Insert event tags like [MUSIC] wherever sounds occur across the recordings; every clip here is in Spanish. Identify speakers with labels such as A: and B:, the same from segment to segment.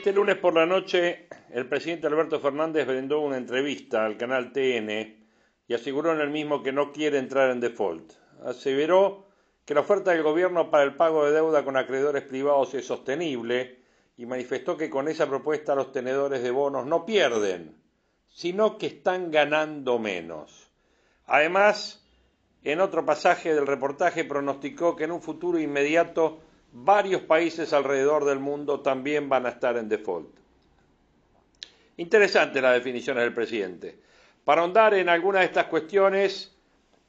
A: Este lunes por la noche, el presidente Alberto Fernández brindó una entrevista al canal TN y aseguró en el mismo que no quiere entrar en default. Aseveró que la oferta del gobierno para el pago de deuda con acreedores privados es sostenible y manifestó que con esa propuesta los tenedores de bonos no pierden, sino que están ganando menos. Además, en otro pasaje del reportaje pronosticó que en un futuro inmediato varios países alrededor del mundo también van a estar en default. Interesante la definiciones del presidente. Para ahondar en algunas de estas cuestiones,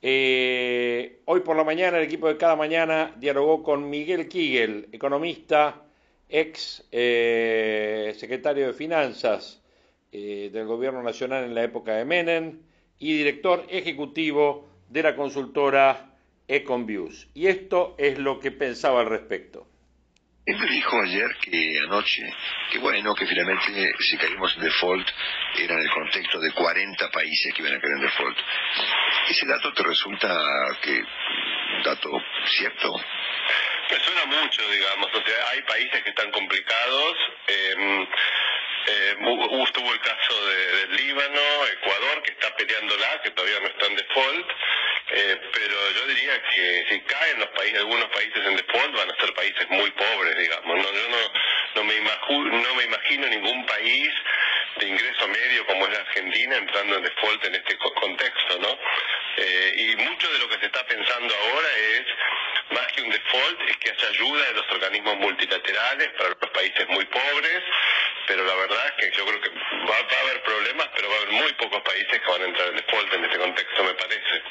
A: eh, hoy por la mañana el equipo de cada mañana dialogó con Miguel Kigel, economista, ex eh, secretario de Finanzas eh, del Gobierno Nacional en la época de Menem y director ejecutivo de la consultora Econviews. Y esto es lo que pensaba al respecto.
B: Él me dijo ayer que anoche, que bueno, que finalmente si caímos en default era en el contexto de 40 países que iban a caer en default. ¿Ese dato te resulta que un dato cierto?
C: Me suena mucho, digamos. O sea, hay países que están complicados. Eh, eh, hubo el caso de, del Líbano, Ecuador, que está peleándola, que todavía no está en default. Eh, pero yo diría que si caen los países, algunos países en default, van a ser países muy pobres, digamos. No, yo no, no, me no me imagino ningún país de ingreso medio como es la Argentina entrando en default en este contexto, ¿no? Eh, y mucho de lo que se está pensando ahora es, más que un default, es que haya ayuda de los organismos multilaterales para los países muy pobres, pero la verdad es que yo creo que va, va a haber problemas, pero va a haber muy pocos países que van a entrar en default en este contexto, me parece.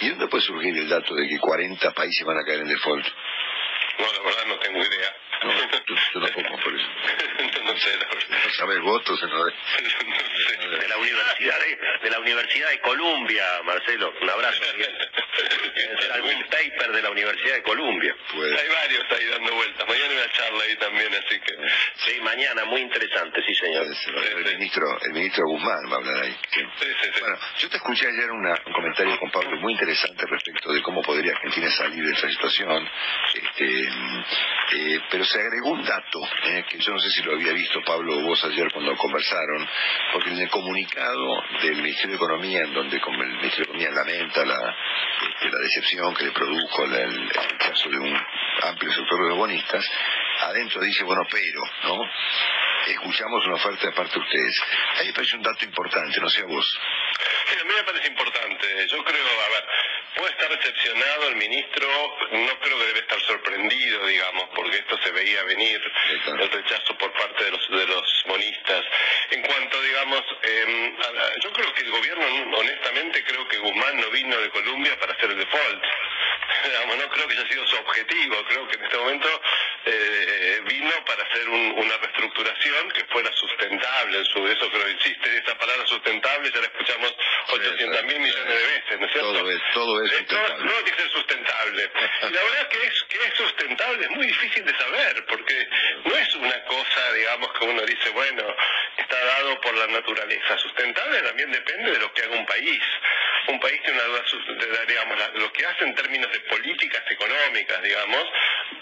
B: ¿Y dónde puede surgir el dato de que 40 países van a caer en default?
C: No, la verdad no tengo idea.
B: No, yo tampoco, por eso. [LAUGHS]
C: no sé, la verdad.
B: No sabes votos, no, [LAUGHS]
C: no sé.
D: De la Universidad de, de la Universidad de Columbia, Marcelo. Un abrazo. [LAUGHS] Debe ser algún paper de la Universidad de Columbia.
B: Pues,
C: Hay varios ahí dando vueltas. Mañana hay una charla ahí también, así que...
D: Sí, mañana, muy interesante, sí, señor.
B: ser. el ministro, el ministro Guzmán va a hablar ahí. Sí.
C: Sí, sí, sí.
B: Bueno, yo te escuché ayer una- un comentario con Pablo muy interesante respecto de cómo podría Argentina salir de esta situación, este, eh, pero se agregó un dato, eh, que yo no sé si lo había visto Pablo o vos ayer cuando conversaron, porque en el comunicado del Ministerio de Economía, en donde como el Ministerio de Economía lamenta la, este, decepción que le produjo el, el caso de un amplio sector de bonistas, adentro dice, bueno, pero, ¿no? Escuchamos una oferta de parte de ustedes. A mí me parece un dato importante, no sé a vos.
C: Sí, a mí me parece importante. Yo creo, a ver, puede estar decepcionado el ministro, no creo que debe estar sorprendido, digamos, porque esto se veía venir, el rechazo por parte de los, de los bonistas. En cuanto, digamos, eh, la- yo creo que el gobierno, honestamente, creo que Guzmán no vino de Colombia para hacer el default. [LAUGHS] Digamos, no creo que haya sido su objetivo, creo que en este momento eh, vino para hacer un- una reestructuración que fuera sustentable, en su eso creo insiste, esta palabra sustentable ya la escuchamos 800 mil millones de veces, ¿no es cierto?
B: Todo es- todo es sustentable.
C: No, tiene que ser sustentable. Y la verdad que es, que es sustentable es muy difícil de saber, porque no es una cosa, digamos, que uno dice, bueno, está dado por la naturaleza. Sustentable también depende de lo que haga un país. Un país tiene una digamos, lo que hace en términos de políticas económicas, digamos,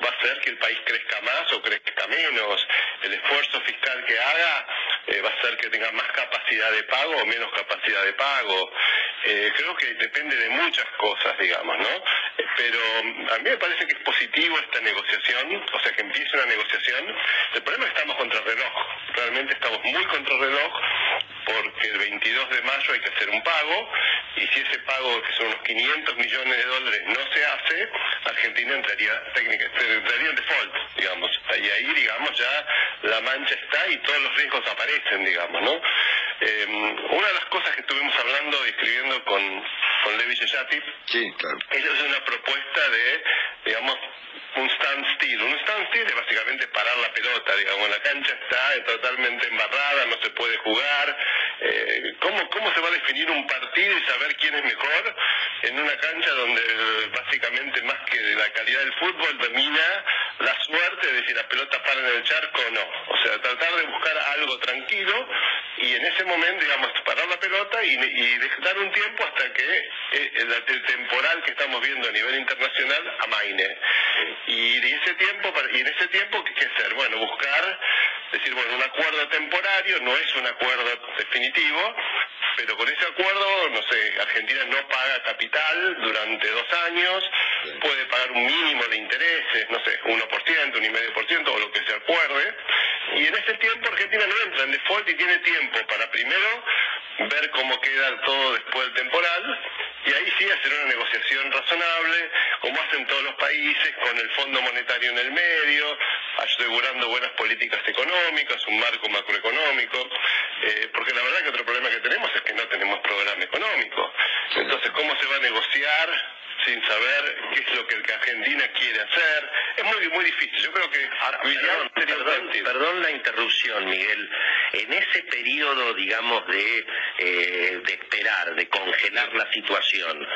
C: va a hacer que el país crezca más o crezca menos. El esfuerzo fiscal que haga eh, va a hacer que tenga más capacidad de pago o menos capacidad de pago. Eh, creo que depende de muchas cosas, digamos, ¿no? Eh, Pero mm, a mí me parece que es positivo esta negociación, o sea, que empiece una negociación. El problema es que estamos contra reloj. Realmente estamos muy contra reloj porque el 22 de mayo hay que hacer un pago y si ese pago, que son unos 500 millones de dólares, no se hace, Argentina entraría, técnica, entraría en default, digamos. Y ahí, digamos, ya la mancha está y todos los riesgos aparecen, digamos, ¿no? Eh, una de las cosas que estuvimos hablando y escribiendo con, con Levi Yeyati
B: Sí, claro.
C: es una propuesta de, digamos, un standstill. Un standstill es básicamente parar la pelota, digamos, la cancha está totalmente embarrada, no se puede jugar. Eh, ¿cómo, ¿Cómo se va a definir un partido y saber quién es mejor en una cancha donde básicamente más que la calidad del fútbol domina la suerte de si la pelota para en el charco o no? O sea, tratar de buscar algo tranquilo y en ese momento, digamos, parar la pelota y, y dar un tiempo hasta que eh, el, el temporal que estamos viendo a nivel internacional amaine. Y, de ese tiempo, y en ese tiempo, ¿qué hacer? Bueno, buscar, decir, bueno, un acuerdo temporario, no es un acuerdo definitivo, pero con ese acuerdo, no sé, Argentina no paga capital durante dos años, puede pagar un mínimo de intereses, no sé, 1%, un y medio por ciento, o lo que se acuerde, y en ese tiempo Argentina no entra en default y tiene tiempo para primero ver cómo queda todo después del temporal, y ahí sí hacer una negociación razonable, como hacen todos los países, con el Fondo Monetario en el medio, asegurando buenas políticas económicas, un marco macroeconómico, eh, porque la verdad que otro problema que tenemos es que no tenemos programa económico. Entonces, ¿cómo se va a negociar sin saber qué es lo que Argentina quiere hacer? Es muy muy difícil. Yo creo que
D: Ahora, perdón, perdón, perdón la interrupción, Miguel. En ese periodo, digamos, de, eh, de esperar, de congelar la situación,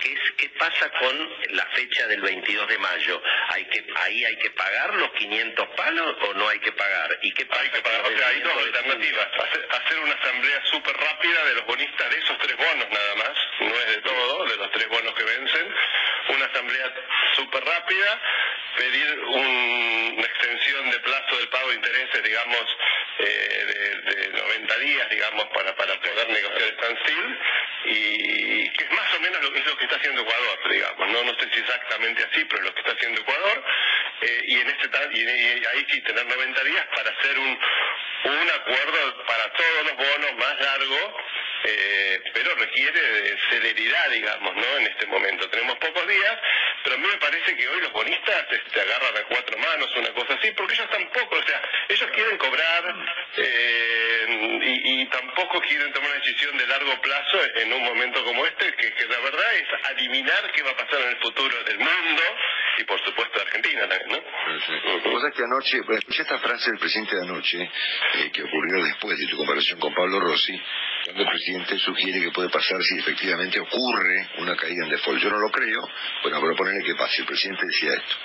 D: ¿qué, es, ¿qué pasa con la fecha del 22 de mayo? ¿Hay que, ¿Ahí hay que pagar los 500 palos o no hay que pagar? ¿Y qué pasa
C: hay que pagar. O
D: el
C: sea, hay dos alternativas. Hacer, hacer una asamblea súper rápida de los bonistas de esos tres bonos nada más, no es de todo, de los tres bonos que vencen. Una asamblea súper pedir un- una extensión de plazo del pago de intereses, digamos, eh, de, de 90 días, digamos, para, poder negociar el standstill, y que es más o menos lo es lo que está haciendo Ecuador, digamos, no, no sé si exactamente así, pero es lo que está haciendo Ecuador, eh, y en este y ahí sí tener 90 días para hacer un, un acuerdo para todos los bonos más largo, eh, pero requiere de celeridad, digamos, ¿no? En este momento. Tenemos pocos días, pero a mí me parece que hoy los bonistas este, agarran a cuatro manos, una cosa así, porque ellos tampoco, o sea, ellos quieren cobrar eh, y, y tampoco quieren tomar una decisión de largo plazo en un momento como este, que, que la verdad es adivinar qué va a pasar en el futuro del mundo y por supuesto de Argentina también, ¿no?
B: Que anoche, escuché esta frase del presidente de anoche, eh, que ocurrió después de tu comparación con Pablo Rossi, el presidente sugiere que puede pasar si efectivamente ocurre una caída en default. Yo no lo creo, bueno, pero ponerle que pase. El presidente decía esto.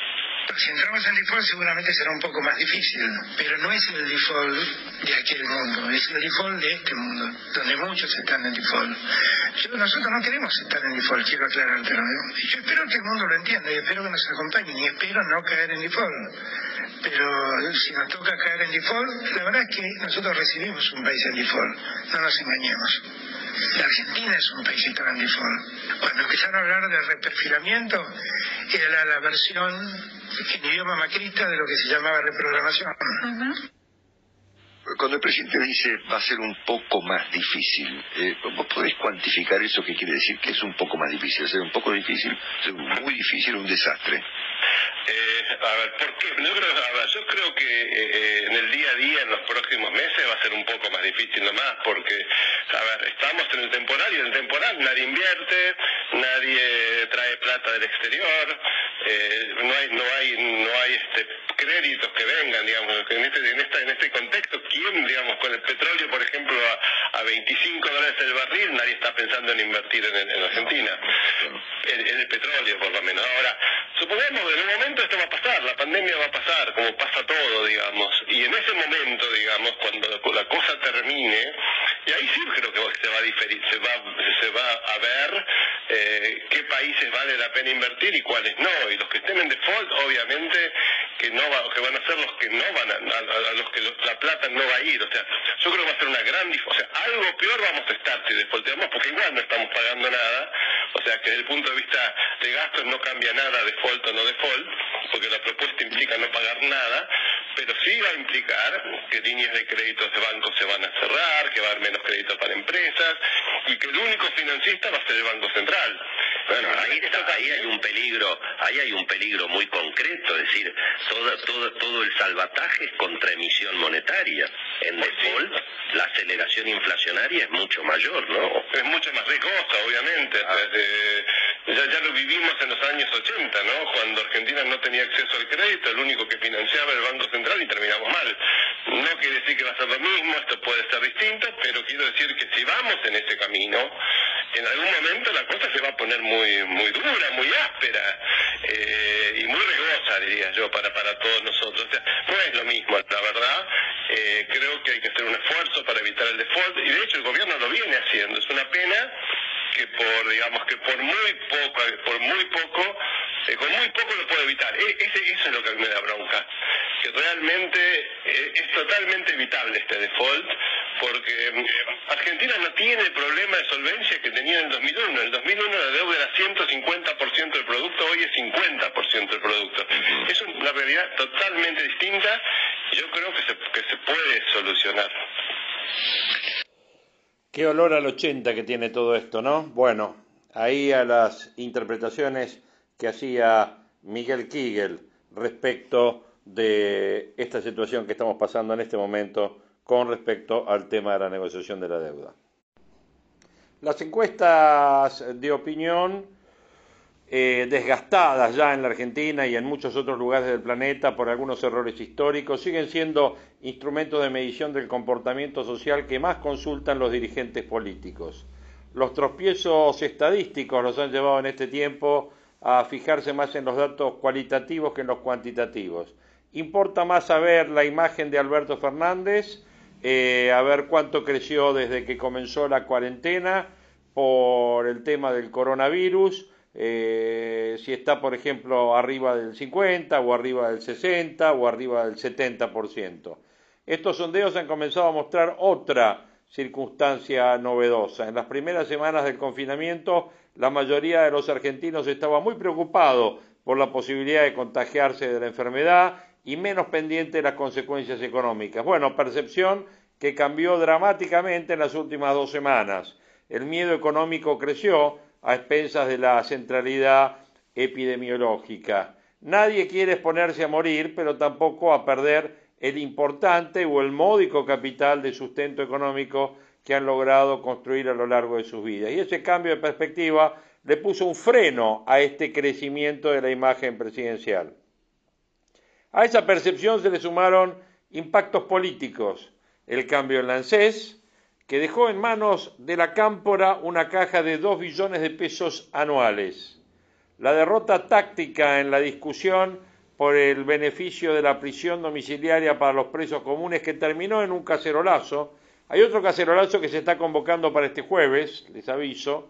E: Si entramos en default seguramente será un poco más difícil, pero no es el default de aquel mundo, es el default de este mundo, donde muchos están en default. Yo- nosotros no queremos estar en default, quiero aclarártelo. ¿no? Yo espero que el mundo lo entienda y espero que nos acompañen y espero no caer en default. Pero si nos toca caer en default, la verdad es que nosotros recibimos un país en default, no nos engañemos. La Argentina es un país default. Cuando empezaron a hablar de reperfilamiento, era la, versión en idioma macrista de lo que se llamaba reprogramación.
B: Cuando el presidente dice va a ser un poco más difícil, eh, ¿vos podés cuantificar eso que quiere decir que es un poco más difícil? ¿Ser un poco difícil? ¿Ser muy difícil un desastre?
C: Eh, a ver, ¿por qué? Yo creo, a ver, yo creo que eh, eh, en el día a día, en los próximos meses, va a ser un poco más difícil nomás, porque, a ver, estamos en el temporal y en el temporal nadie invierte, nadie trae plata del exterior, eh, no hay, no hay, no hay este créditos que vengan, digamos, en este, en esta, en este contexto, ¿quién, digamos, con el petróleo, por ejemplo, a, a 25 dólares el barril, nadie está pensando en invertir en, en Argentina? En, en el petróleo, por lo menos. Ahora, supongamos en un momento esto va a pasar, la pandemia va a pasar, como pasa todo, digamos, y en ese momento, digamos, cuando la cosa termine, y ahí sí creo que se va a diferir, se va, se va a ver eh, qué países vale la pena invertir y cuáles no, y los que estén en default, obviamente, que no va, que van a ser los que no van a, a- a los que lo- la plata no va a ir, o sea, yo creo que va a ser una gran, o sea, algo peor vamos a estar si defaulteamos, porque igual no estamos pagando nada, o sea, que desde el punto de vista de gastos no cambia nada default o no default, porque la propuesta implica no pagar nada, pero sí va a implicar que líneas de créditos de bancos se van a cerrar, que va a haber menos crédito para empresas, y que el único financista va a ser el Banco Central.
D: Bueno, ahí, ahí hay un peligro, ahí hay un peligro muy concreto, es decir, todo, todo, todo el salvataje es contra emisión monetaria. En pues default, la aceleración inflacionaria es mucho mayor, ¿no?
C: Es mucho más riesgosa, obviamente. Ah. Ya, ya lo vivimos en los años 80, ¿no? Cuando Argentina no tenía acceso al crédito, el único que financiaba el Banco Central y terminamos mal. No quiere decir que va a ser lo mismo, esto puede ser distinto, pero quiero decir que si vamos en ese camino, en algún momento la cosa se va a poner muy muy dura, muy áspera eh, y muy riesgosa, diría yo, para, para todos nosotros. O sea, no es lo mismo, la verdad. Eh, creo que hay que hacer un esfuerzo para evitar el default y de hecho el gobierno lo viene haciendo. Es una pena que por, digamos, que por muy poco, por muy poco, eh, con muy poco lo puede evitar. E, ese, eso es lo que a mí me da bronca. Que realmente es totalmente evitable este default porque eh, Argentina no tiene el problema de solvencia que tenía en el 2001. En el 2001 la deuda era 150% del producto, hoy es 50% del producto. Es una realidad totalmente distinta y yo creo que se, que se puede solucionar.
A: Qué olor al 80 que tiene todo esto, ¿no? Bueno, ahí a las interpretaciones que hacía Miguel Kigel respecto de esta situación que estamos pasando en este momento con respecto al tema de la negociación de la deuda. Las encuestas de opinión eh, desgastadas ya en la Argentina y en muchos otros lugares del planeta por algunos errores históricos siguen siendo instrumentos de medición del comportamiento social que más consultan los dirigentes políticos. Los tropiezos estadísticos los han llevado en este tiempo a fijarse más en los datos cualitativos que en los cuantitativos. Importa más saber la imagen de Alberto Fernández eh, a ver cuánto creció desde que comenzó la cuarentena por el tema del coronavirus, eh, si está, por ejemplo, arriba del 50 o arriba del 60 o arriba del 70%. Estos sondeos han comenzado a mostrar otra circunstancia novedosa. En las primeras semanas del confinamiento, la mayoría de los argentinos estaba muy preocupado por la posibilidad de contagiarse de la enfermedad y menos pendiente de las consecuencias económicas. Bueno, percepción que cambió dramáticamente en las últimas dos semanas. El miedo económico creció a expensas de la centralidad epidemiológica. Nadie quiere exponerse a morir, pero tampoco a perder el importante o el módico capital de sustento económico que han logrado construir a lo largo de sus vidas. Y ese cambio de perspectiva le puso un freno a este crecimiento de la imagen presidencial. A esa percepción se le sumaron impactos políticos, el cambio en la que dejó en manos de la cámpora una caja de dos billones de pesos anuales, la derrota táctica en la discusión por el beneficio de la prisión domiciliaria para los presos comunes que terminó en un cacerolazo. Hay otro cacerolazo que se está convocando para este jueves, les aviso,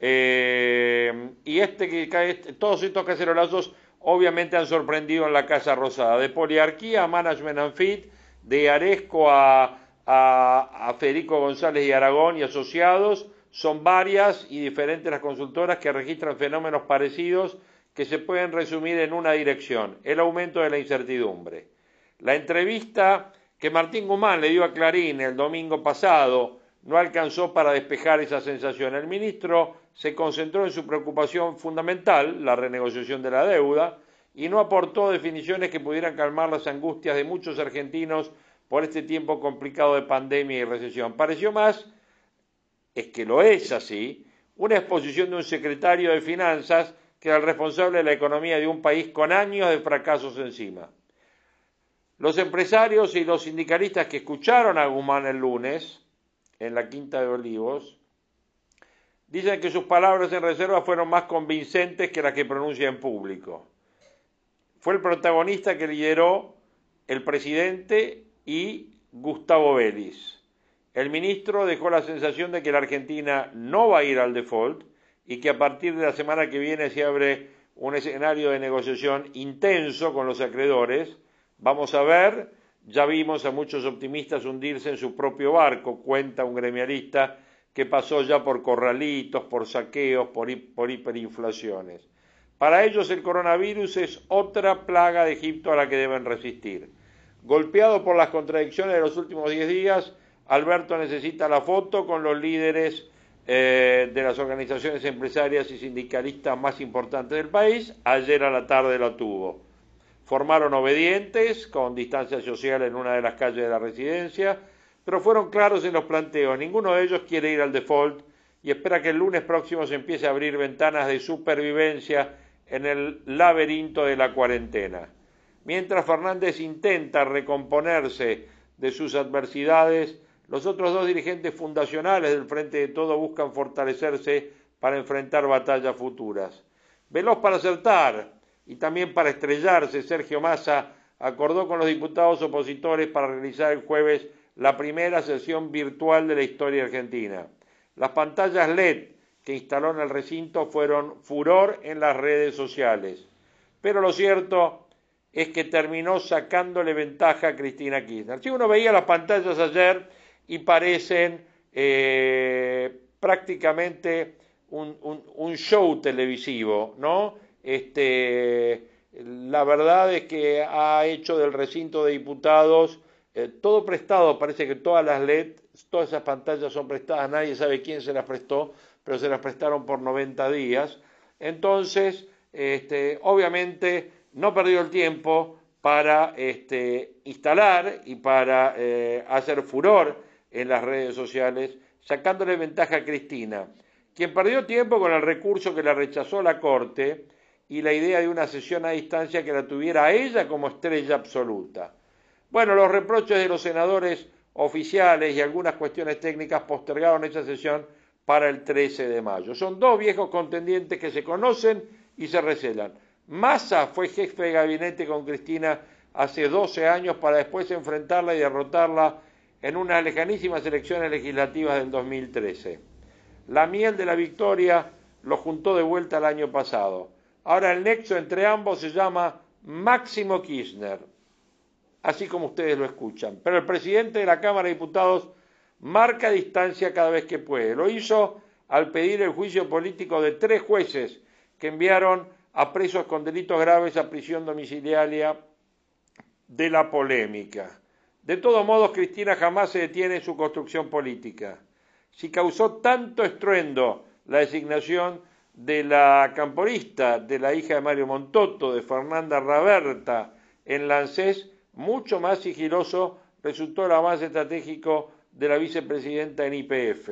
A: eh, y este que cae, todos estos cacerolazos obviamente han sorprendido en la Casa Rosada. De Poliarquía a Management and Fit, de Aresco a, a, Federico González y Aragón y asociados, son varias y diferentes las consultoras que registran fenómenos parecidos que se pueden resumir en una dirección, el aumento de la incertidumbre. La entrevista que Martín Guzmán le dio a Clarín el domingo pasado no alcanzó para despejar esa sensación. El ministro se concentró en su preocupación fundamental, la renegociación de la deuda, y no aportó definiciones que pudieran calmar las angustias de muchos argentinos por este tiempo complicado de pandemia y recesión. Pareció más, es que lo es así, una exposición de un secretario de Finanzas que era el responsable de la economía de un país con años de fracasos encima. Los empresarios y los sindicalistas que escucharon a Guzmán el lunes en la Quinta de Olivos dicen que sus palabras en reserva fueron más convincentes que las que pronuncia en público. Fue el protagonista que lideró el presidente y Gustavo Vélez. El ministro dejó la sensación de que la Argentina no va a ir al default y que a partir de la semana que viene se abre un escenario de negociación intenso con los acreedores. Vamos a ver, ya vimos a muchos optimistas hundirse en su propio barco, cuenta un gremialista que pasó ya por corralitos, por saqueos, por, por hiperinflaciones. Para ellos el coronavirus es otra plaga de Egipto a la que deben resistir. Golpeado por las contradicciones de los últimos diez días, Alberto necesita la foto con los líderes eh, de las organizaciones empresarias y sindicalistas más importantes del país, ayer a la tarde lo tuvo. Formaron obedientes, con distancia social en una de las calles de la residencia, pero fueron claros en los planteos. Ninguno de ellos quiere ir al default y espera que el lunes próximo se empiece a abrir ventanas de supervivencia en el laberinto de la cuarentena. Mientras Fernández intenta recomponerse de sus adversidades, los otros dos dirigentes fundacionales del Frente de Todo buscan fortalecerse para enfrentar batallas futuras. Veloz para acertar y también para estrellarse, Sergio Massa acordó con los diputados opositores para realizar el jueves la primera sesión virtual de la historia argentina. Las pantallas LED que instaló en el recinto fueron furor en las redes sociales. Pero lo cierto es que terminó sacándole ventaja a Cristina Kirchner. Si uno veía las pantallas ayer y parecen eh, prácticamente un, un, show televisivo, ¿no? Este, la verdad es que ha hecho del recinto de diputados eh, todo prestado, parece que todas las LED, todas esas pantallas son prestadas, nadie sabe quién se las prestó, pero se las prestaron por 90 días. Entonces, este, obviamente, no perdió el tiempo para este, instalar y para eh, hacer furor en las redes sociales, sacándole ventaja a Cristina, quien perdió tiempo con el recurso que le rechazó la Corte y la idea de una sesión a distancia que la tuviera a ella como estrella absoluta. Bueno, los reproches de los senadores oficiales y algunas cuestiones técnicas postergaron esa sesión para el 13 de mayo. Son dos viejos contendientes que se conocen y se recelan. Massa fue jefe de gabinete con Cristina hace 12 años para después enfrentarla y derrotarla en unas lejanísimas elecciones legislativas del 2013. La miel de la victoria lo juntó de vuelta el año pasado. Ahora el nexo entre ambos se llama Máximo Kirchner, así como ustedes lo escuchan. Pero el presidente de la Cámara de Diputados marca distancia cada vez que puede. Lo hizo al pedir el juicio político de tres jueces que enviaron a presos con delitos graves a prisión domiciliaria de la polémica. De todos modos, Cristina jamás se detiene en su construcción política. Si causó tanto estruendo la designación de la camporista, de la hija de Mario Montoto, de Fernanda Raberta, en Lancés, mucho más sigiloso resultó el avance estratégico de la vicepresidenta en IPF.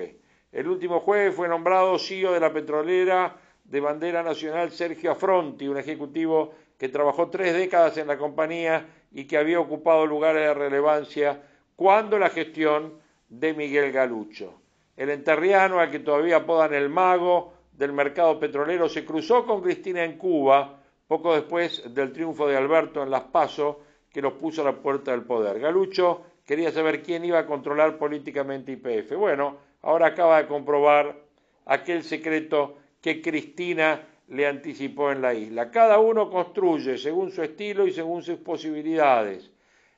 A: El último jueves fue nombrado CEO de la petrolera de bandera nacional Sergio Afronti, un ejecutivo que trabajó tres décadas en la compañía y que había ocupado lugares de relevancia cuando la gestión de Miguel Galucho. El enterriano, al que todavía apodan el mago del mercado petrolero, se cruzó con Cristina en Cuba poco después del triunfo de Alberto en Las Paso que los puso a la puerta del poder. Galucho quería saber quién iba a controlar políticamente IPF. Bueno, ahora acaba de comprobar aquel secreto que Cristina le anticipó en la isla. Cada uno construye según su estilo y según sus posibilidades.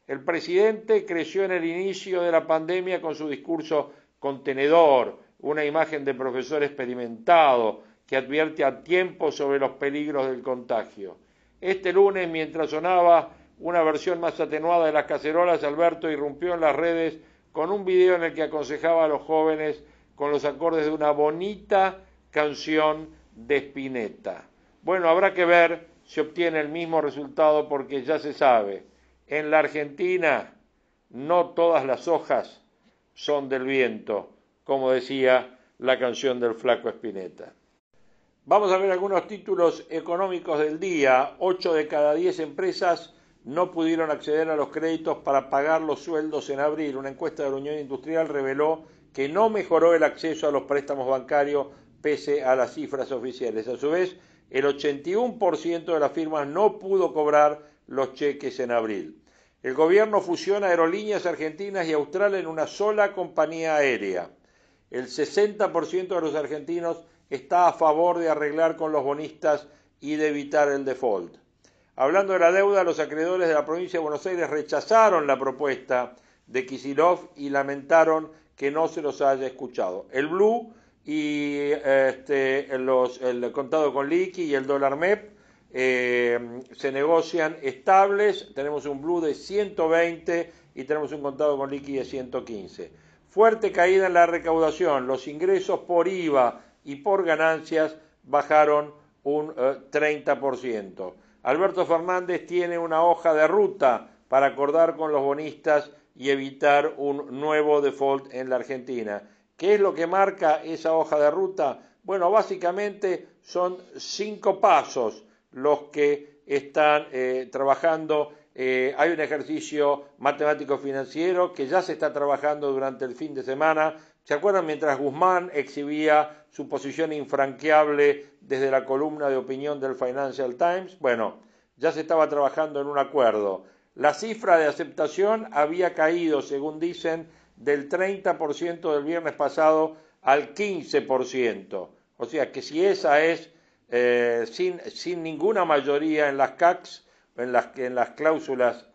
A: El presidente creció en el inicio de la pandemia con su discurso contenedor, una imagen de profesor experimentado que advierte a tiempo sobre los peligros del contagio. Este lunes, mientras sonaba una versión más atenuada de las cacerolas, Alberto irrumpió en las redes con un video en el que aconsejaba a los jóvenes con los acordes de una bonita canción de Spinetta. Bueno, habrá que ver si obtiene el mismo resultado porque ya se sabe, en la Argentina no todas las hojas son del viento, como decía la canción del flaco Spinetta. Vamos a ver algunos títulos económicos del día. Ocho de cada diez empresas no pudieron acceder a los créditos para pagar los sueldos en abril. Una encuesta de la Unión Industrial reveló que no mejoró el acceso a los préstamos bancarios pese a las cifras oficiales. A su vez, el 81% de las firmas no pudo cobrar los cheques en abril. El gobierno fusiona aerolíneas argentinas y australes en una sola compañía aérea. El 60% de los argentinos está a favor de arreglar con los bonistas y de evitar el default. Hablando de la deuda, los acreedores de la provincia de Buenos Aires rechazaron la propuesta de Kisilov y lamentaron que no se los haya escuchado. El blue y este, el contado con liqui y el dólar MEP eh, se negocian estables. Tenemos un blue de 120 y tenemos un contado con liqui de 115. fuerte caída en la recaudación, los ingresos por IVA y por ganancias bajaron un 30%. Eh, Alberto Fernández tiene una hoja de ruta para acordar con los bonistas y evitar un nuevo default en la Argentina. ¿Qué es lo que marca esa hoja de ruta? Bueno, básicamente son cinco pasos los que están eh, trabajando. Eh, hay un ejercicio matemático financiero que ya se está trabajando durante el fin de semana. ¿Se acuerdan mientras Guzmán exhibía su posición infranqueable desde la columna de opinión del Financial Times? Bueno, ya se estaba trabajando en un acuerdo. La cifra de aceptación había caído, según dicen, del 30% del viernes pasado al 15%. O sea que si esa es eh, sin, sin, ninguna mayoría en las CACs, en las, en las cláusulas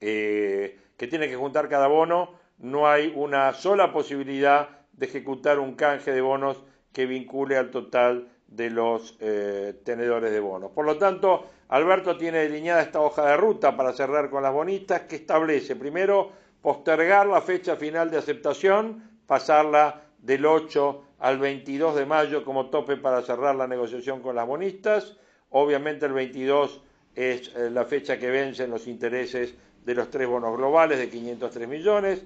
A: eh, que tiene que juntar cada bono, no hay una sola posibilidad de ejecutar un canje de bonos que vincule al total de los eh, tenedores de bonos. Por lo tanto, Alberto tiene delineada esta hoja de ruta para cerrar con las bonitas que establece primero postergar la fecha final de aceptación, pasarla del 8 al 22 de mayo como tope para cerrar la negociación con las bonistas. Obviamente el 22 es eh, la fecha que vencen los intereses de los tres bonos globales de 503 millones.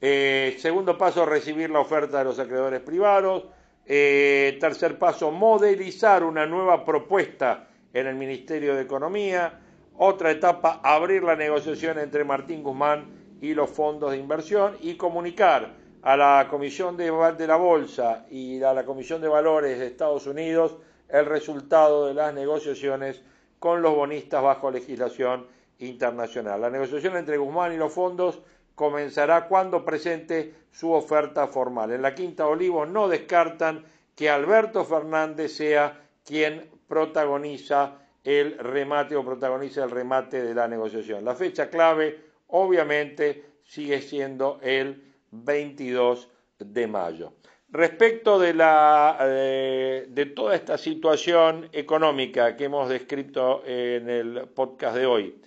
A: Eh, segundo paso, recibir la oferta de los acreedores privados. Eh, tercer paso, modelizar una nueva propuesta en el Ministerio de Economía. Otra etapa, abrir la negociación entre Martín Guzmán y los fondos de inversión y comunicar a la Comisión de, la Bolsa y a la Comisión de Valores de Estados Unidos el resultado de las negociaciones con los bonistas bajo legislación internacional. La negociación entre Guzmán y los fondos comenzará cuando presente su oferta formal. En la Quinta Olivos no descartan que Alberto Fernández sea quien protagoniza el remate o protagoniza el remate de la negociación. La fecha clave, obviamente, sigue siendo el 22 de mayo. Respecto de, la, eh, de toda esta situación económica que hemos descrito en el podcast de hoy,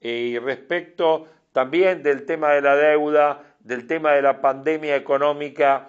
A: y respecto también del tema de la deuda, del tema de la pandemia económica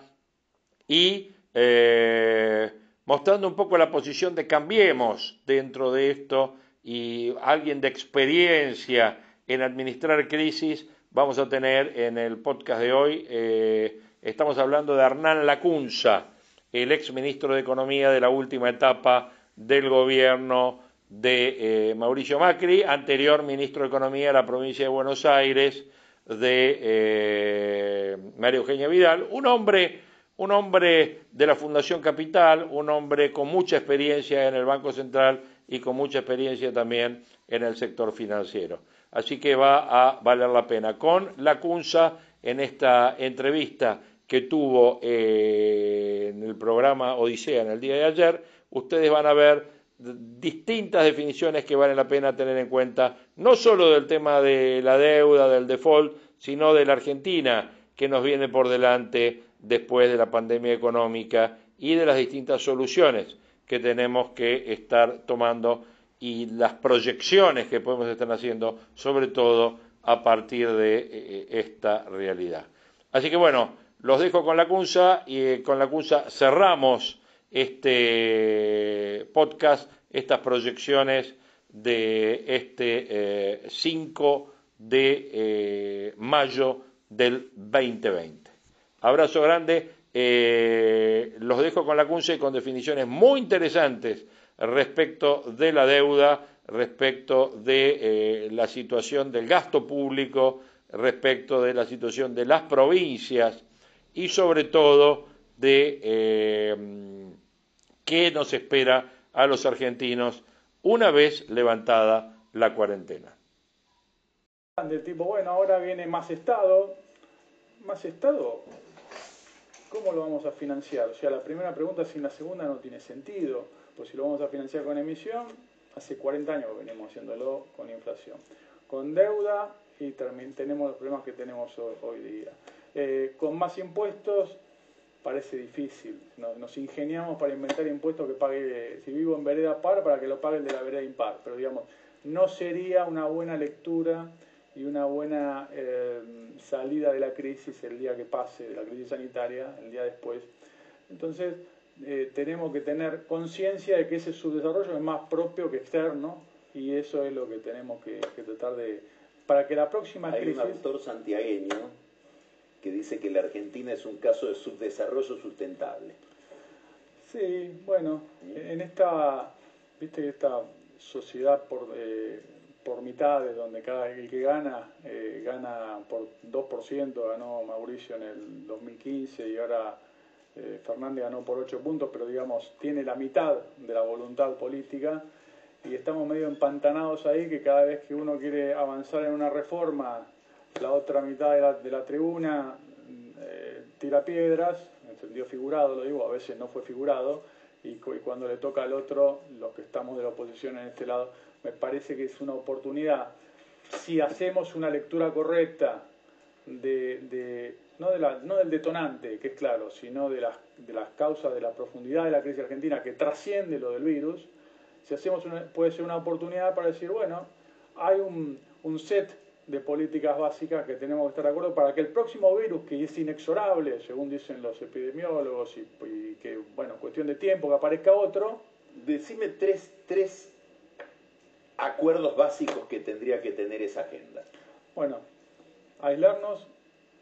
A: y eh, mostrando un poco la posición de Cambiemos dentro de esto y alguien de experiencia en administrar crisis vamos a tener en el podcast de hoy, eh, estamos hablando de Hernán Lacunza, el ex ministro de Economía de la última etapa del gobierno de eh, Mauricio Macri, anterior ministro de Economía de la provincia de Buenos Aires de eh, María Eugenia Vidal, un hombre, un hombre de la Fundación Capital, un hombre con mucha experiencia en el Banco Central y con mucha experiencia también en el sector financiero. Así que va a valer la pena. Con la CUNSA en esta entrevista que tuvo eh, en el programa Odisea en el día de ayer, ustedes van a ver distintas definiciones que vale la pena tener en cuenta, no solo del tema de la deuda, del default, sino de la Argentina que nos viene por delante después de la pandemia económica y de las distintas soluciones que tenemos que estar tomando y las proyecciones que podemos estar haciendo, sobre todo a partir de eh, esta realidad. Así que bueno, los dejo con la CUNSA y eh, con la CUNSA cerramos este podcast, estas proyecciones de este 5 eh, de eh, mayo del 2020. Abrazo grande, eh, los dejo con la CUNSE con definiciones muy interesantes respecto de la deuda, respecto de la situación del gasto público, respecto de la situación de las provincias y sobre todo de qué nos espera a los argentinos una vez levantada la cuarentena.
F: Del tipo, bueno, ahora viene más Estado. ¿Más Estado? ¿Cómo lo vamos a financiar? O sea, la primera pregunta sin la segunda no tiene sentido. Pues si lo vamos a financiar con emisión, hace 40 años venimos haciéndolo con inflación. Con deuda y tenemos los problemas que tenemos hoy, día. Eh, con más impuestos parece difícil. Nos, ingeniamos para inventar impuestos que pague, si vivo en vereda par, para que lo pague el de la vereda impar. Pero digamos, no sería una buena lectura y una buena eh, salida de la crisis el día que pase, de la crisis sanitaria, el día después. Entonces, eh, tenemos que tener conciencia de que ese subdesarrollo es más propio que externo y eso es lo que tenemos que, tratar de... Para que la próxima
G: Hay
F: crisis...
G: un autor santiagueño que dice que la Argentina es un caso de subdesarrollo sustentable.
F: Sí, bueno, en esta, viste, esta sociedad por, eh, por mitades, donde cada el que gana, eh, gana por 2%, ganó Mauricio en el 2015 y ahora eh, Fernández ganó por 8 puntos, pero digamos, tiene la mitad de la voluntad política y estamos medio empantanados ahí que cada vez que uno quiere avanzar en una reforma, la otra mitad de la, tribuna eh, tira piedras, en sentido figurado lo digo, a veces no fue figurado, y, cuando le toca al otro, los que estamos de la oposición en este lado, me parece que es una oportunidad. Si hacemos una lectura correcta de, no, de la, no del detonante, que es claro, sino de las, de las causas de la profundidad de la crisis argentina que trasciende lo del virus, si hacemos puede ser una oportunidad para decir, bueno, hay un, un set de políticas básicas que tenemos que estar de acuerdo para que el próximo virus, que es inexorable, según dicen los epidemiólogos, y, que, bueno, cuestión de tiempo que aparezca otro.
G: Decime tres, tres acuerdos básicos que tendría que tener esa agenda.
F: Bueno, aislarnos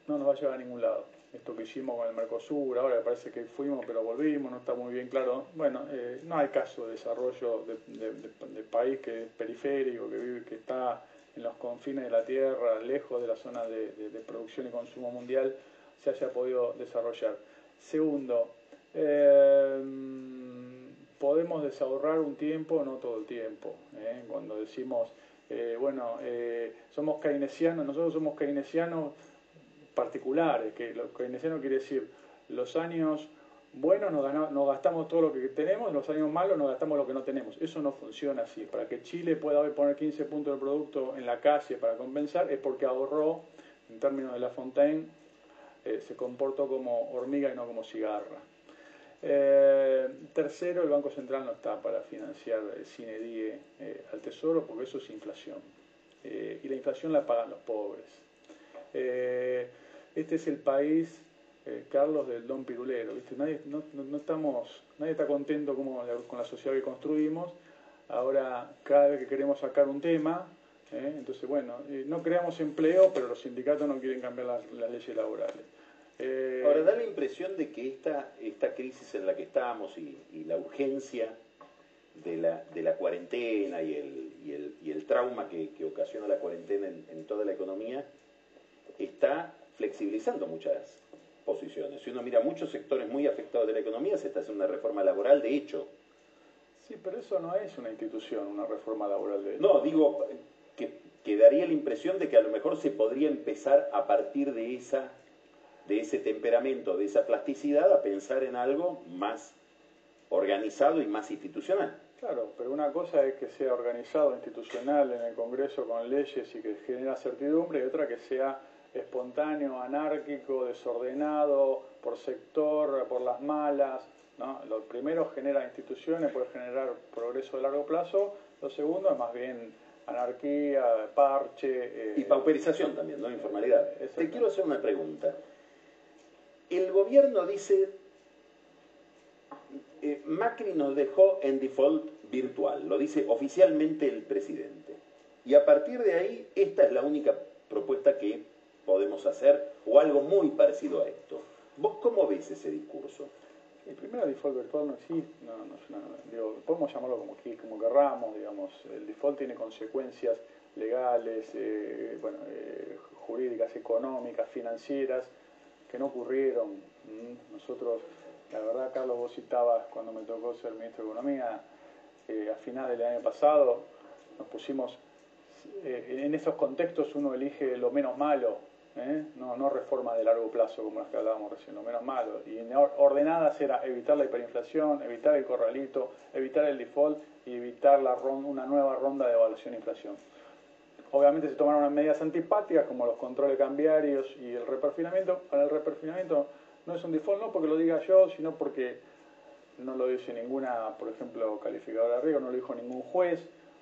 F: no nos va a llevar a ningún lado. Esto que hicimos con el Mercosur, ahora parece que fuimos pero volvimos, no está muy bien claro. Bueno, eh, no hay caso de desarrollo de, país que es periférico, que vive, que está en los confines de la Tierra, lejos de la zona de, producción y consumo mundial, se haya podido desarrollar. Segundo, eh, podemos desahorrar un tiempo, no todo el tiempo. ¿eh? Cuando decimos, eh, bueno, somos keynesianos, nosotros somos keynesianos particulares, que lo keynesiano quiere decir los años bueno, nos, gastamos todo lo que tenemos, en los años malos nos gastamos lo que no tenemos. Eso no funciona así. Para que Chile pueda poner 15 puntos de producto en la calle para compensar, es porque ahorró, en términos de La Fontaine, eh, se comportó como hormiga y no como cigarra. Eh, tercero, el Banco Central no está para financiar el cine die eh, al Tesoro porque eso es inflación. y la inflación la pagan los pobres. Este es el país eh, Carlos del Don Pirulero, ¿viste? Nadie, no, estamos, nadie está contento como con la sociedad que construimos. Ahora, cada vez que queremos sacar un tema, ¿eh? entonces, bueno, eh, no creamos empleo, pero los sindicatos no quieren cambiar las, leyes laborales.
G: Ahora, da la impresión de que esta, esta crisis en la que estamos y, la urgencia de la, de la cuarentena y el, y el, y el trauma que, ocasiona la cuarentena en, en toda la economía está flexibilizando muchas posiciones. Si uno mira muchos sectores muy afectados de la economía, se está haciendo una reforma laboral de hecho.
F: Sí, pero eso no es una institución, una reforma laboral de hecho.
G: No, digo que, que daría la impresión de que a lo mejor se podría empezar a partir de esa de ese temperamento, de esa plasticidad, a pensar en algo más organizado y más institucional.
F: Claro, pero una cosa es que sea organizado, institucional en el Congreso con leyes y que genera certidumbre, y otra que sea espontáneo, anárquico, desordenado, por sector, por las malas. ¿no? Lo primero genera instituciones, puede generar progreso de largo plazo. Lo segundo es más bien anarquía, parche.
G: Eh, y pauperización también, ¿no? Informalidad. Te quiero hacer una pregunta. El gobierno dice, eh, Macri nos dejó en default virtual, lo dice oficialmente el presidente. Y a partir de ahí, esta es la única propuesta que podemos hacer o algo muy parecido a esto. ¿Vos cómo ves ese discurso?
F: El primer default virtual no existe, no, podemos llamarlo como, como querramos, digamos, el default tiene consecuencias legales, eh, bueno, eh, jurídicas, económicas, financieras, que no ocurrieron. Mm, nosotros, la verdad, Carlos, vos citabas cuando me tocó ser ministro de Economía, eh, a finales del año pasado, nos pusimos, en esos contextos uno elige lo menos malo, ¿eh? no, no reformas de largo plazo como las que hablábamos recién, lo menos malo. Y ordenadas era evitar la hiperinflación, evitar el corralito, evitar el default y evitar una nueva ronda de evaluación e inflación. Obviamente se tomaron medidas antipáticas como los controles cambiarios y el reperfinamiento. Para el reperfinamiento no es un default, no porque lo diga yo, sino porque no lo dice ninguna, por ejemplo, calificadora de riesgo, no lo dijo ningún juez.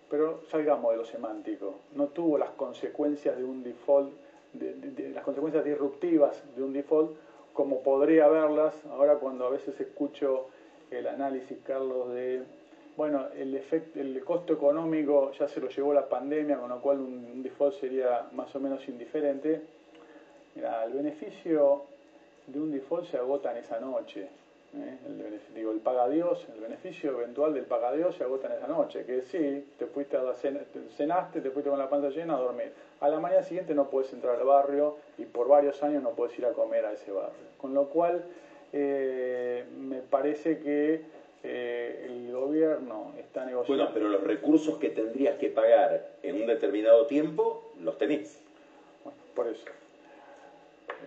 F: pero salgamos de lo semántico. No tuvo las consecuencias de un default, de, las consecuencias disruptivas de un default, como podría haberlas ahora cuando a veces escucho el análisis, Carlos, de, bueno, el, efecto, el costo económico ya se lo llevó la pandemia, con lo cual un, default sería más o menos indiferente. Mira, el beneficio de un default se agota en esa noche. ¿Eh? El, digo, el paga Dios, el beneficio eventual del paga Dios se agota en esa noche. Que sí, te fuiste a cenaste, te fuiste con la panza llena a dormir. A la mañana siguiente no puedes entrar al barrio y por varios años no puedes ir a comer a ese barrio. Con lo cual, eh, me parece que eh, el gobierno está negociando.
G: Bueno, pero los recursos que tendrías que pagar en un determinado tiempo, los tenés.
F: Bueno, por eso.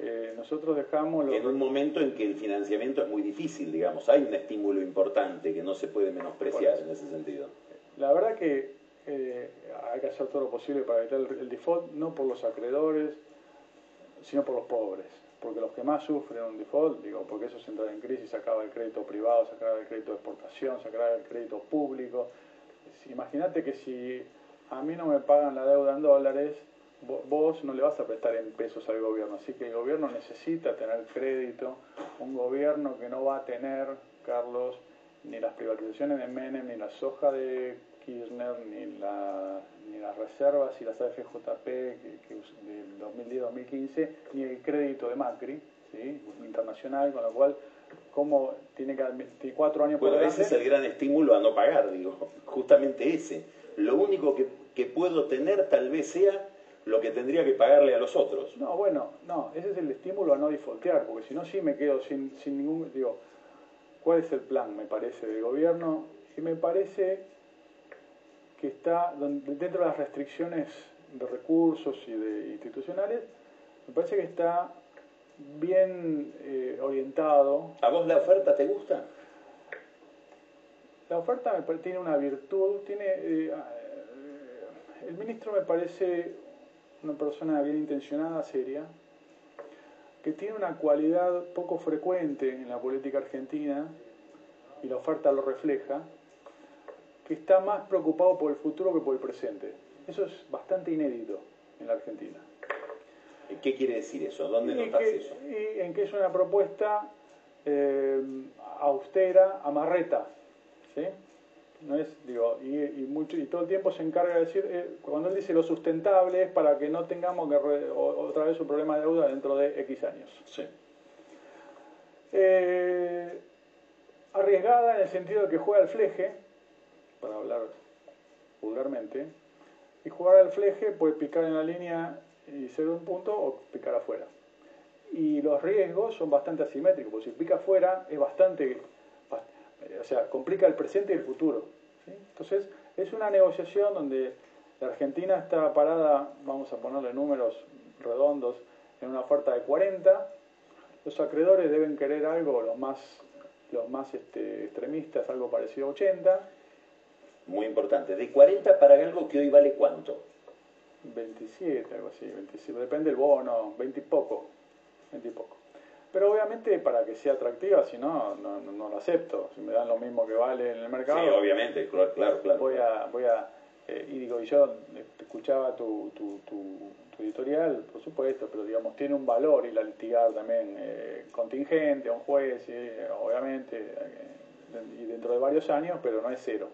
F: Eh, nosotros dejamos...
G: En un momento en que el financiamiento es muy difícil, digamos, hay un estímulo importante que no se puede menospreciar en ese sentido.
F: La verdad que eh, hay que hacer todo lo posible para evitar el, default, no por los acreedores, sino por los pobres. Porque los que más sufren un default, digo, porque eso se entra en crisis, se acaba el crédito privado, se acaba el crédito de exportación, se acaba el crédito público. Imagínate que si a mí no me pagan la deuda en dólares, vos no le vas a prestar en pesos al gobierno, así que el gobierno necesita tener crédito, un gobierno que no va a tener, Carlos, ni las privatizaciones de Menem, ni la soja de Kirchner, ni, la, ni las reservas y las AFJP que, del 2010-2015, ni el crédito de Macri, ¿sí? internacional, con lo cual, ¿cómo tiene que 24 años
G: Bueno, ese es el gran estímulo a no pagar, digo, justamente ese. Lo único que, que puedo tener tal vez sea lo que tendría que pagarle a los otros.
F: No, bueno, no, ese es el estímulo a no defaultear, porque si no, sí me quedo sin, sin ningún. Digo, ¿cuál es el plan, me parece, del gobierno? Y me parece que está dentro de las restricciones de recursos y de institucionales, me parece que está bien eh, orientado.
G: ¿A vos la oferta te gusta?
F: La oferta me tiene una virtud, tiene eh, el ministro me parece una persona bien intencionada, seria, que tiene una cualidad poco frecuente en la política argentina, y la oferta lo refleja, que está más preocupado por el futuro que por el presente. Eso es bastante inédito en la Argentina.
G: ¿Qué quiere decir eso? ¿Dónde notas eso?
F: Y en que es una propuesta eh, austera, amarreta. ¿sí? No es digo y, mucho y todo el tiempo se encarga de decir eh, cuando él dice lo sustentable es para que no tengamos que otra vez un problema de deuda dentro de x años
G: sí.
F: Eh, arriesgada en el sentido de que juega al fleje para hablar vulgarmente y jugar al fleje puede picar en la línea y ser un punto o picar afuera y los riesgos son bastante asimétricos porque si pica afuera es bastante o sea, complica el presente y el futuro. Entonces, es una negociación donde la Argentina está parada, vamos a ponerle números redondos, en una oferta de 40, los acreedores deben querer algo, los más, los más este, extremistas, algo parecido a 80.
G: Muy importante, de 40 para algo que hoy vale cuánto?
F: 27, algo así, 27, depende del bono, 20 y poco, 20 y poco. Pero obviamente para que sea atractiva, si no, no, no, lo acepto. Si me dan lo mismo que vale en el mercado.
G: Sí, obviamente, claro, claro.
F: Voy a, voy a eh, y digo, y yo escuchaba tu, tu, tu, editorial, por supuesto, pero digamos, tiene un valor y la litigar también eh, contingente a un juez, obviamente, eh, y dentro de varios años, pero no es cero.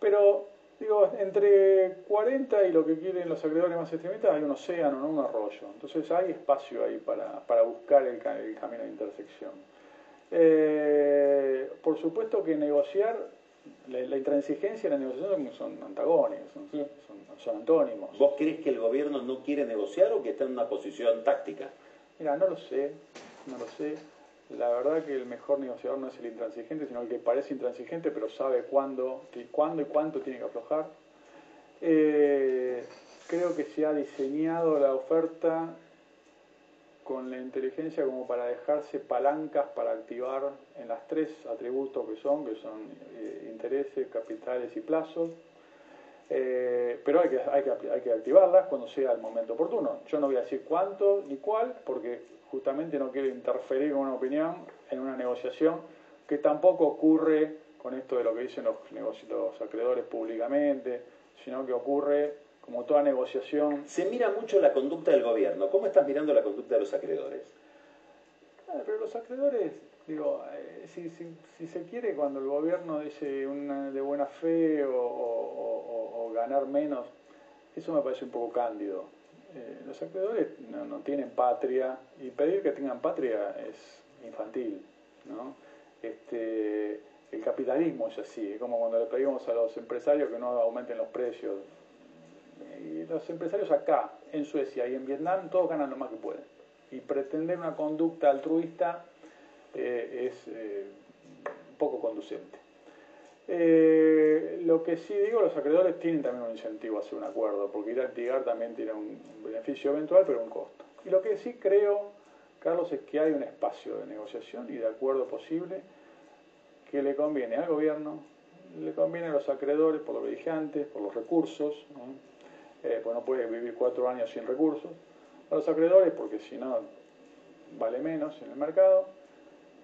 F: Pero Digo, entre 40 y lo que quieren los acreedores más extremistas hay un océano, no un arroyo. Entonces hay espacio ahí para, para buscar el, camino de intersección. Eh, por supuesto que negociar, la, intransigencia y la negociación son antagónicos, son, son, antónimos.
G: ¿Vos crees que el gobierno no quiere negociar o que está en una posición táctica?
F: Mira, no lo sé, no lo sé. La verdad que el mejor negociador no es el intransigente, sino el que parece intransigente pero sabe cuándo, cuándo y cuánto tiene que aflojar. Eh, creo que se ha diseñado la oferta con la inteligencia como para dejarse palancas para activar en las tres atributos que son, que son eh, intereses, capitales y plazos. Eh, pero hay que, hay, que, hay que activarlas cuando sea el momento oportuno. Yo no voy a decir cuánto ni cuál, porque justamente no quiere interferir con una opinión en una negociación que tampoco ocurre con esto de lo que dicen los, los acreedores públicamente, sino que ocurre como toda negociación.
G: Se mira mucho la conducta del gobierno. ¿Cómo estás mirando la conducta de los acreedores?
F: Ah, pero los acreedores, digo, eh, si, si, se quiere, cuando el gobierno dice una de buena fe o, ganar menos, eso me parece un poco cándido. Eh, los acreedores no, no, tienen patria y pedir que tengan patria es infantil, ¿no? Este, el capitalismo es así, es como cuando le pedimos a los empresarios que no aumenten los precios. Y los empresarios acá, en Suecia y en Vietnam, todos ganan lo más que pueden. Y pretender una conducta altruista eh, es eh, poco conducente. Eh, lo que sí digo, los acreedores tienen también un incentivo a hacer un acuerdo, porque ir a litigar también tiene un beneficio eventual, pero un costo. Y lo que sí creo, Carlos, es que hay un espacio de negociación y de acuerdo posible que le conviene al gobierno, le conviene a los acreedores, por lo que dije antes, por los recursos, eh, pues no puede vivir cuatro años sin recursos, a los acreedores porque si no vale menos en el mercado,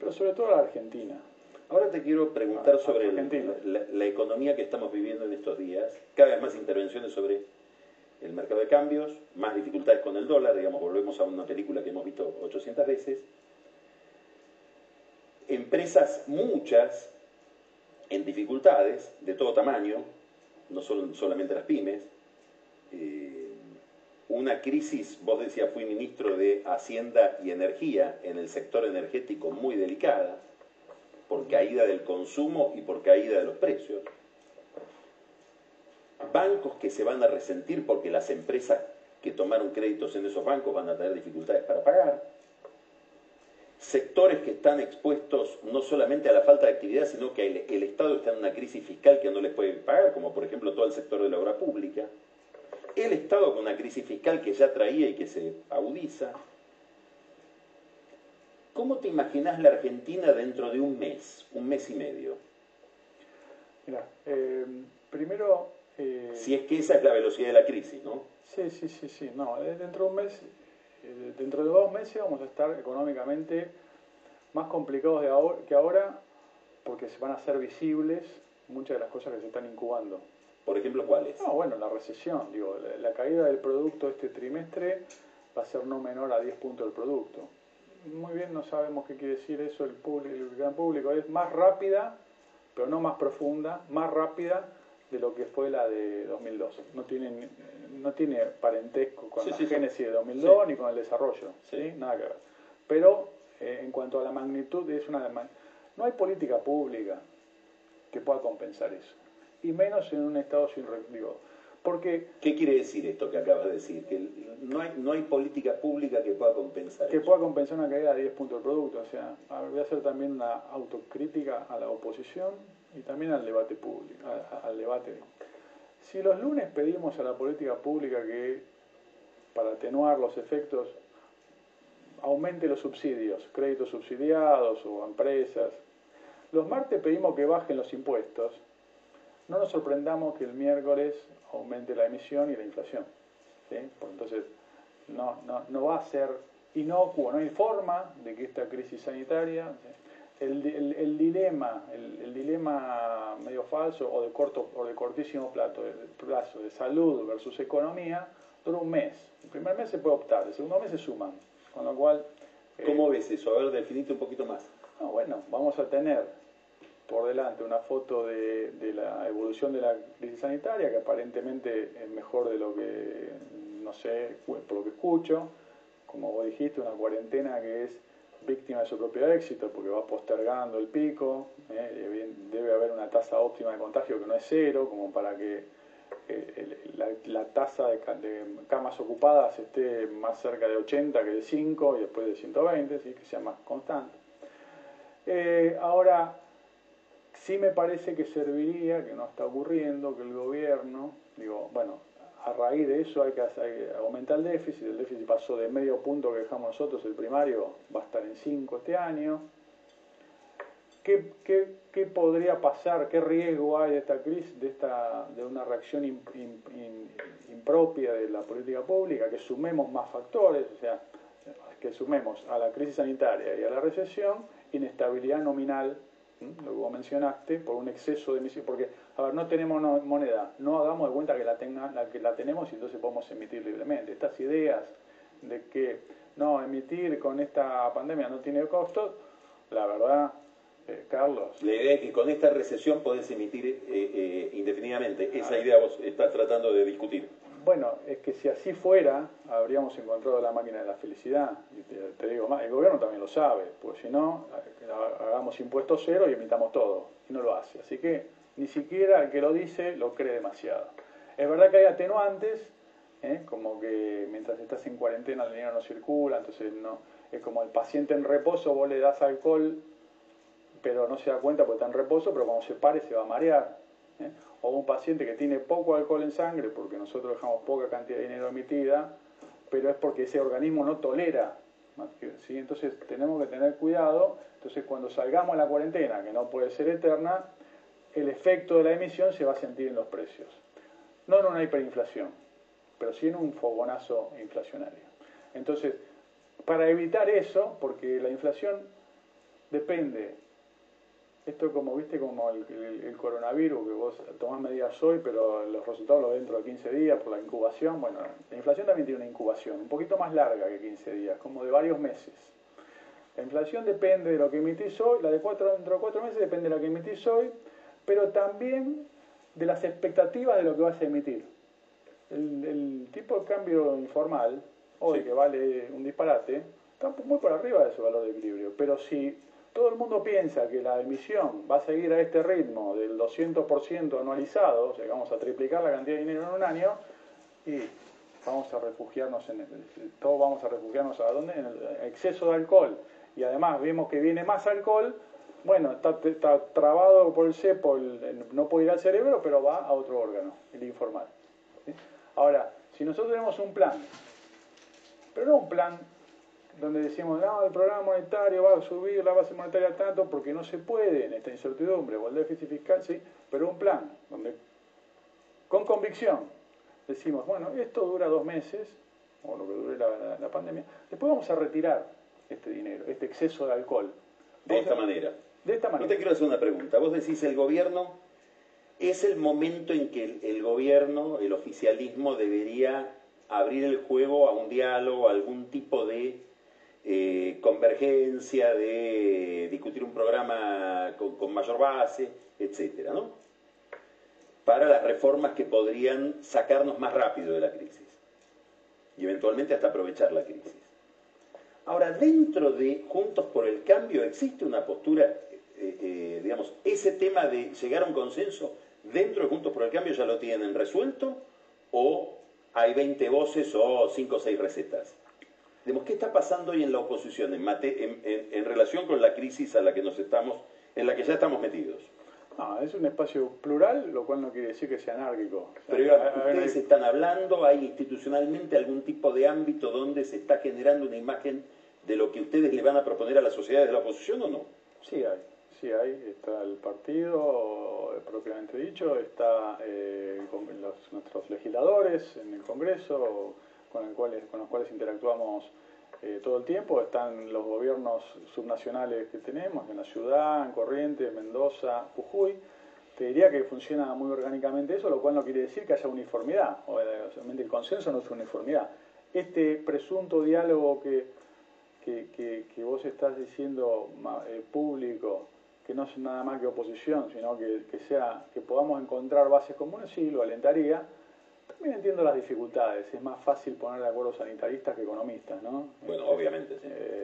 F: pero sobre todo a la Argentina.
G: Ahora te quiero preguntar sobre la, economía que estamos viviendo en estos días, cada vez más intervenciones sobre el mercado de cambios, más dificultades con el dólar, digamos, volvemos a una película que hemos visto 800 veces, empresas muchas en dificultades de todo tamaño, no solo, solamente las pymes, eh, una crisis, vos decías, fui ministro de Hacienda y Energía en el sector energético muy delicada, por caída del consumo y por caída de los precios. Bancos que se van a resentir porque las empresas que tomaron créditos en esos bancos van a tener dificultades para pagar sectores que están expuestos no solamente a la falta de actividad, sino que el, Estado está en una crisis fiscal que no les puede pagar, como por ejemplo todo el sector de la obra pública. El Estado con una crisis fiscal que ya traía y que se agudiza. ¿Cómo te imaginas la Argentina dentro de un mes, un mes y medio?
F: Mira, eh, primero...
G: Eh, si es que esa es la velocidad de la crisis, ¿no?
F: Sí, sí, sí, sí. No, eh, dentro de un mes eh, dentro de dos meses vamos a estar económicamente más complicados de que ahora porque se van a hacer visibles muchas de las cosas que se están incubando.
G: Por ejemplo, ¿cuáles?
F: No, bueno, la recesión. Digo, la, caída del producto este trimestre va a ser no menor a 10 puntos del producto. Muy bien, no sabemos qué quiere decir eso el, público, el gran público. Es más rápida, pero no más profunda, más rápida de lo que fue la de 2002. No tiene, no tiene parentesco con la génesis de 2002 ni con el desarrollo, ¿sí? nada que ver. Pero eh, en cuanto a la magnitud, es una no hay política pública que pueda compensar eso. Y menos en un Estado sin... Digo, porque,
G: ¿Qué quiere decir esto que acabas de decir? Que no hay, no hay política pública que pueda compensar
F: Que pueda compensar una caída de 10 puntos del producto. O sea, voy a hacer también una autocrítica a la oposición y también al debate público, al debate. Si los lunes pedimos a la política pública que, para atenuar los efectos, aumente los subsidios, créditos subsidiados o empresas, los martes pedimos que bajen los impuestos, no nos sorprendamos que el miércoles aumente la emisión y la inflación. Entonces, no, no, no va a ser inocuo, no hay forma de que esta crisis sanitaria el, el, dilema, el, dilema medio falso o de corto o de cortísimo plazo, plazo de salud versus economía dura un mes. El primer mes se puede optar, el segundo mes se suman, con lo cual.
G: Eh, ¿Cómo ves eso? A ver, definite un poquito más.
F: No, bueno, vamos a tener por delante una foto de, la evolución de la crisis sanitaria que aparentemente es mejor de lo que no sé, por lo que escucho. Como vos dijiste, una cuarentena que es víctima de su propio éxito porque va postergando el pico, eh, debe haber una tasa óptima de contagio que no es cero, como para que eh, la, tasa de, camas ocupadas esté más cerca de 80 que de 5 y después de 120, ¿sí? que sea más constante. Eh, ahora, sí me parece que serviría, que no está ocurriendo, que el gobierno, digo, bueno, a raíz de eso hay que, aumentar el déficit. El déficit pasó de medio punto que dejamos nosotros, el primario va a estar en 5 este año. ¿Qué, podría pasar? ¿Qué riesgo hay de esta crisis, de, esta, de una reacción impropia de la política pública? Que sumemos más factores, o sea, que sumemos a la crisis sanitaria y a la recesión inestabilidad nominal lo que vos mencionaste, por un exceso de emisión, porque, a ver, no tenemos moneda, no hagamos de cuenta que la, tenga, la, que la tenemos y entonces podemos emitir libremente. Estas ideas de que, no, emitir con esta pandemia no tiene costo, la verdad, eh, Carlos.
G: La idea es que con esta recesión podés emitir eh, eh, indefinidamente. Esa idea vos estás tratando de discutir.
F: Bueno, es que si así fuera, habríamos encontrado la máquina de la felicidad. Y te, digo más, el gobierno también lo sabe, pues si no, hagamos impuestos cero y emitamos todo. Y no lo hace. Así que ni siquiera el que lo dice lo cree demasiado. Es verdad que hay atenuantes, ¿eh? como que mientras estás en cuarentena el dinero no circula, entonces no es como el paciente en reposo, vos le das alcohol, pero no se da cuenta porque está en reposo, pero cuando se pare se va a marear. ¿eh? O un paciente que tiene poco alcohol en sangre, porque nosotros dejamos poca cantidad de dinero emitida, pero es porque ese organismo no tolera. ¿sí? Entonces tenemos que tener cuidado. Entonces cuando salgamos a la cuarentena, que no puede ser eterna, el efecto de la emisión se va a sentir en los precios. No en una hiperinflación, pero sí en un fogonazo inflacionario. Entonces, para evitar eso, porque la inflación depende esto como, viste, como el, coronavirus, que vos tomás medidas hoy, pero los resultados los dentro de 15 días por la incubación. Bueno, la inflación también tiene una incubación, un poquito más larga que 15 días, como de varios meses. La inflación depende de lo que emitís hoy, la de cuatro, dentro de cuatro meses depende de lo que emitís hoy, pero también de las expectativas de lo que vas a emitir. El, tipo de cambio informal, hoy que vale un disparate, está muy por arriba de su valor de equilibrio, pero si todo el mundo piensa que la emisión va a seguir a este ritmo del 200% anualizado, o sea, vamos a triplicar la cantidad de dinero en un año, y vamos a refugiarnos en el, todos vamos a refugiarnos a dónde? En el exceso de alcohol. Y además vemos que viene más alcohol, bueno, está, trabado por el cepo, no puede ir al cerebro, pero va a otro órgano, el informal. Ahora, si nosotros tenemos un plan, pero no un plan donde decimos, no, el programa monetario va a subir la base monetaria tanto porque no se puede en esta incertidumbre o el déficit fiscal, sí, pero un plan donde con convicción decimos, bueno, esto dura dos meses, o lo que dure la, pandemia, después vamos a retirar este dinero, este exceso de alcohol.
G: De esta manera. De esta manera. Yo te quiero hacer una pregunta. Vos decís, el gobierno, es el momento en que el gobierno, el oficialismo, debería abrir el juego a un diálogo, a algún tipo de eh, convergencia, de discutir un programa con, mayor base, etcétera, ¿no? Para las reformas que podrían sacarnos más rápido de la crisis y eventualmente hasta aprovechar la crisis. Ahora, dentro de Juntos por el Cambio existe una postura, eh, eh, digamos, ese tema de llegar a un consenso dentro de Juntos por el Cambio ya lo tienen resuelto o hay 20 voces o 5 o 6 recetas. ¿Qué está pasando hoy en la oposición en, en, relación con la crisis a la que nos estamos, en la que ya estamos metidos?
F: Ah, es un espacio plural, lo cual no quiere decir que sea anárquico.
G: Pero ustedes están hablando, ¿hay institucionalmente algún tipo de ámbito donde se está generando una imagen de lo que ustedes le van a proponer a la sociedad de la oposición o no?
F: Sí hay, sí hay. Está el partido, propiamente dicho, está eh, con nuestros legisladores en el Congreso, con, el cual, con los cuales interactuamos eh, todo el tiempo. Están los gobiernos subnacionales que tenemos, en la ciudad, en Corrientes, Mendoza, Jujuy. Te diría que funciona muy orgánicamente eso, lo cual no quiere decir que haya uniformidad. Obviamente el consenso no es uniformidad. Este presunto diálogo que, que, que, vos estás diciendo eh, público, que no es nada más que oposición, sino que, que, sea, que podamos encontrar bases comunes, sí, lo alentaría también entiendo las dificultades, es más fácil poner de acuerdo sanitaristas que economistas, ¿no?
G: Bueno, obviamente, sí.
F: Eh,